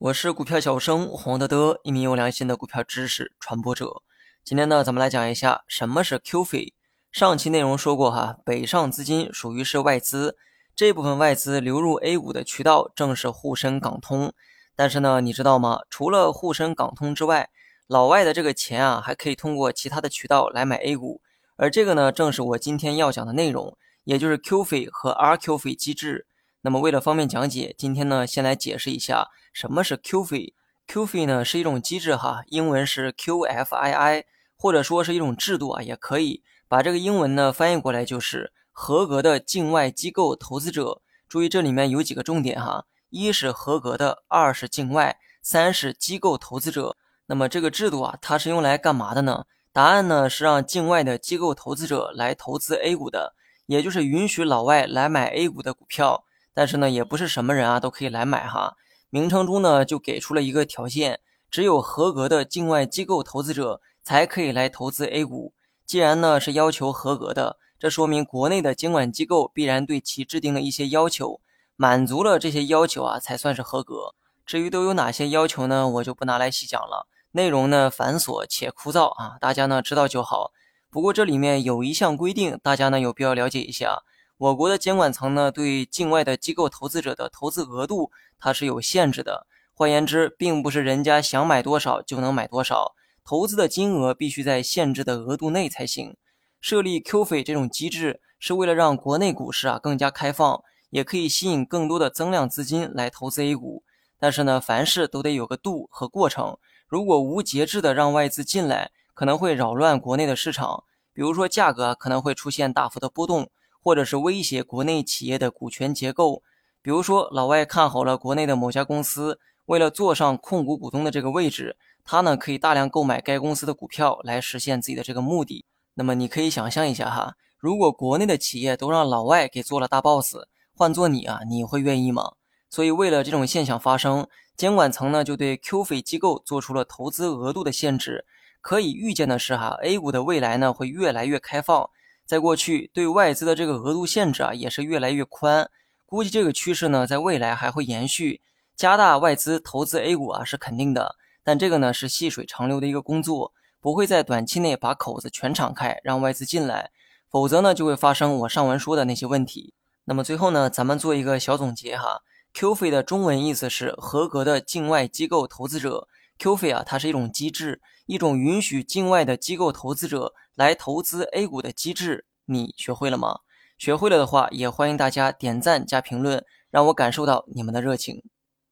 我是股票小生黄德德，一名有良心的股票知识传播者。今天呢，咱们来讲一下什么是 QF。上期内容说过哈，北上资金属于是外资，这部分外资流入 A 股的渠道正是沪深港通。但是呢，你知道吗？除了沪深港通之外，老外的这个钱啊，还可以通过其他的渠道来买 A 股。而这个呢，正是我今天要讲的内容，也就是 QF 和 RQF 机制。那么为了方便讲解，今天呢，先来解释一下什么是 QF。QF 呢是一种机制哈，英文是 QFII，或者说是一种制度啊，也可以把这个英文呢翻译过来就是合格的境外机构投资者。注意这里面有几个重点哈，一是合格的，二是境外，三是机构投资者。那么这个制度啊，它是用来干嘛的呢？答案呢是让境外的机构投资者来投资 A 股的，也就是允许老外来买 A 股的股票。但是呢，也不是什么人啊都可以来买哈。名称中呢就给出了一个条件，只有合格的境外机构投资者才可以来投资 A 股。既然呢是要求合格的，这说明国内的监管机构必然对其制定了一些要求，满足了这些要求啊才算是合格。至于都有哪些要求呢，我就不拿来细讲了，内容呢繁琐且枯燥啊，大家呢知道就好。不过这里面有一项规定，大家呢有必要了解一下。我国的监管层呢，对境外的机构投资者的投资额度，它是有限制的。换言之，并不是人家想买多少就能买多少，投资的金额必须在限制的额度内才行。设立 QF 这种机制，是为了让国内股市啊更加开放，也可以吸引更多的增量资金来投资 A 股。但是呢，凡事都得有个度和过程。如果无节制的让外资进来，可能会扰乱国内的市场，比如说价格可能会出现大幅的波动。或者是威胁国内企业的股权结构，比如说老外看好了国内的某家公司，为了坐上控股股东的这个位置，他呢可以大量购买该公司的股票来实现自己的这个目的。那么你可以想象一下哈，如果国内的企业都让老外给做了大 boss，换做你啊，你会愿意吗？所以为了这种现象发生，监管层呢就对 QF 机构做出了投资额度的限制。可以预见的是哈，A 股的未来呢会越来越开放。在过去，对外资的这个额度限制啊，也是越来越宽。估计这个趋势呢，在未来还会延续，加大外资投资 A 股啊，是肯定的。但这个呢，是细水长流的一个工作，不会在短期内把口子全敞开，让外资进来，否则呢，就会发生我上文说的那些问题。那么最后呢，咱们做一个小总结哈，QF 的中文意思是合格的境外机构投资者。QF 啊，它是一种机制，一种允许境外的机构投资者来投资 A 股的机制。你学会了吗？学会了的话，也欢迎大家点赞加评论，让我感受到你们的热情。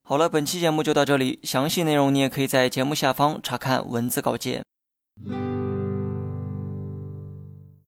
好了，本期节目就到这里，详细内容你也可以在节目下方查看文字稿件。